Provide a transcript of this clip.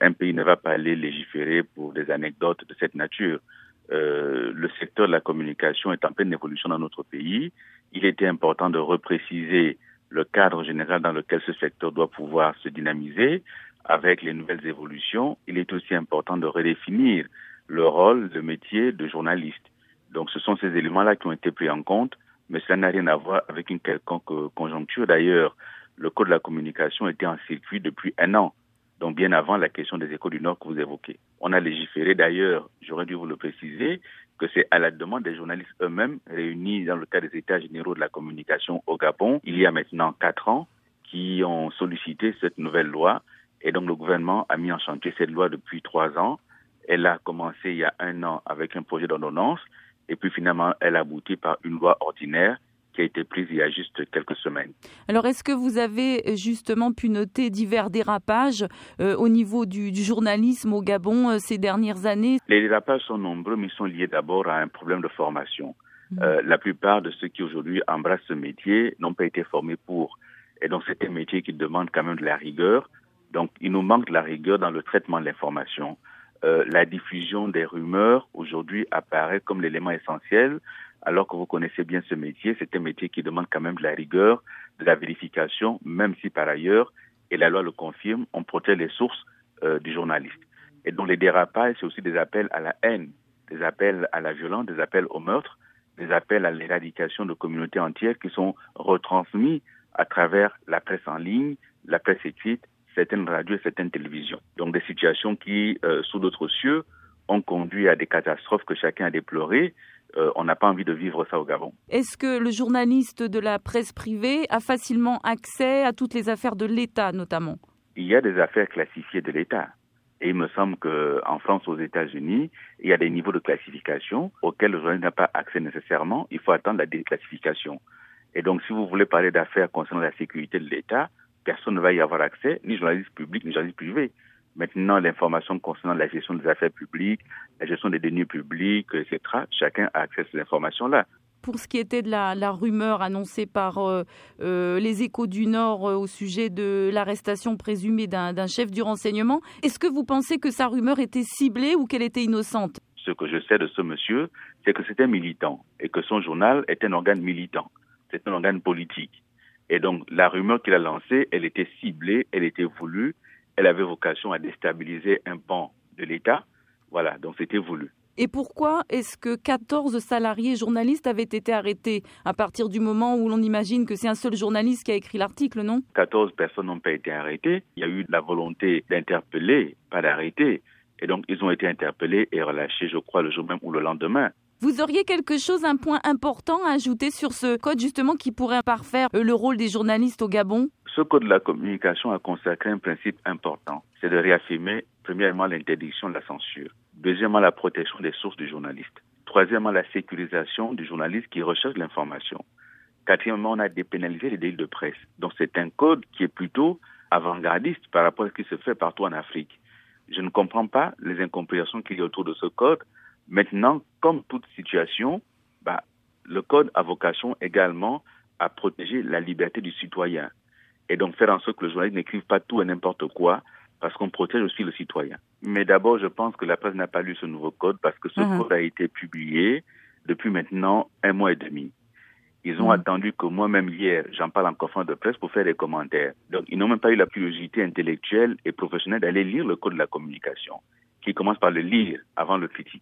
Un pays ne va pas aller légiférer pour des anecdotes de cette nature. Euh, le secteur de la communication est en pleine évolution dans notre pays. Il était important de repréciser le cadre général dans lequel ce secteur doit pouvoir se dynamiser avec les nouvelles évolutions. Il est aussi important de redéfinir le rôle, le métier de journaliste. Donc ce sont ces éléments-là qui ont été pris en compte, mais cela n'a rien à voir avec une quelconque conjoncture. D'ailleurs, le Code de la communication était en circuit depuis un an, donc bien avant la question des écoles du Nord que vous évoquez. On a légiféré d'ailleurs, j'aurais dû vous le préciser, que c'est à la demande des journalistes eux-mêmes réunis dans le cadre des États généraux de la communication au Gabon, il y a maintenant quatre ans, qui ont sollicité cette nouvelle loi. Et donc le gouvernement a mis en chantier cette loi depuis trois ans. Elle a commencé il y a un an avec un projet d'ordonnance et puis finalement elle a abouti par une loi ordinaire qui a été prise il y a juste quelques semaines. Alors, est-ce que vous avez justement pu noter divers dérapages euh, au niveau du, journalisme au Gabon euh, ces dernières années? Les dérapages sont nombreux, mais ils sont liés d'abord à un problème de formation. Mmh. Euh, la plupart de ceux qui aujourd'hui embrassent ce métier n'ont pas été formés pour. Et donc, c'est un métier qui demande quand même de la rigueur. Donc, il nous manque de la rigueur dans le traitement de l'information. Euh, la diffusion des rumeurs aujourd'hui apparaît comme l'élément essentiel, alors que vous connaissez bien ce métier. C'est un métier qui demande quand même de la rigueur, de la vérification, même si par ailleurs, et la loi le confirme, on protège les sources euh, du journaliste. Et donc les dérapages, c'est aussi des appels à la haine, des appels à la violence, des appels au meurtre, des appels à l'éradication de communautés entières qui sont retransmis à travers la presse en ligne, la presse écrite certaines radios et certaines télévisions. Donc des situations qui, euh, sous d'autres cieux, ont conduit à des catastrophes que chacun a déplorées. Euh, on n'a pas envie de vivre ça au Gabon. Est-ce que le journaliste de la presse privée a facilement accès à toutes les affaires de l'État, notamment? Il y a des affaires classifiées de l'État. Et il me semble qu'en France, aux États-Unis, il y a des niveaux de classification auxquels le journaliste n'a pas accès nécessairement. Il faut attendre la déclassification. Et donc, si vous voulez parler d'affaires concernant la sécurité de l'État, personne ne va y avoir accès, ni journalistes publics, ni journalistes privés. Maintenant, l'information concernant la gestion des affaires publiques, la gestion des deniers publics, etc., chacun a accès à ces informations-là. Pour ce qui était de la, rumeur annoncée par euh, euh, les échos du Nord euh, au sujet de l'arrestation présumée d'un chef du renseignement, est-ce que vous pensez que sa rumeur était ciblée ou qu'elle était innocente? Ce que je sais de ce monsieur, c'est que c'était militant et que son journal est un organe militant, c'est un organe politique. Et donc, la rumeur qu'il a lancée, elle était ciblée, elle était voulue, elle avait vocation à déstabiliser un pan de l'État. Voilà, donc c'était voulu. Et pourquoi est-ce que 14 salariés journalistes avaient été arrêtés à partir du moment où l'on imagine que c'est un seul journaliste qui a écrit l'article, non? 14 personnes n'ont pas été arrêtées. Il y a eu la volonté d'interpeller, pas d'arrêter. Et donc, ils ont été interpellés et relâchés, je crois, le jour même ou le lendemain. Vous auriez quelque chose, un point important à ajouter sur ce code justement qui pourrait parfaire euh, le rôle des journalistes au Gabon? Ce code de la communication a consacré un principe important, c'est de réaffirmer premièrement l'interdiction de la censure, deuxièmement la protection des sources du journaliste, troisièmement la sécurisation du journaliste qui recherche l'information, quatrièmement on a dépénalisé les délits de presse. Donc c'est un code qui est plutôt avant-gardiste par rapport à ce qui se fait partout en Afrique. Je ne comprends pas les incompréhensions qu'il y a autour de ce code Maintenant, comme toute situation, bah, le code a vocation également à protéger la liberté du citoyen et donc faire en sorte que le journaliste n'écrive pas tout et n'importe quoi parce qu'on protège aussi le citoyen. Mais d'abord, je pense que la presse n'a pas lu ce nouveau code parce que ce uh-huh. code a été publié depuis maintenant un mois et demi. Ils ont uh-huh. attendu que moi-même hier, j'en parle en conférence de presse pour faire des commentaires. Donc, ils n'ont même pas eu la curiosité intellectuelle et professionnelle d'aller lire le code de la communication, qui commence par le lire avant de le critiquer.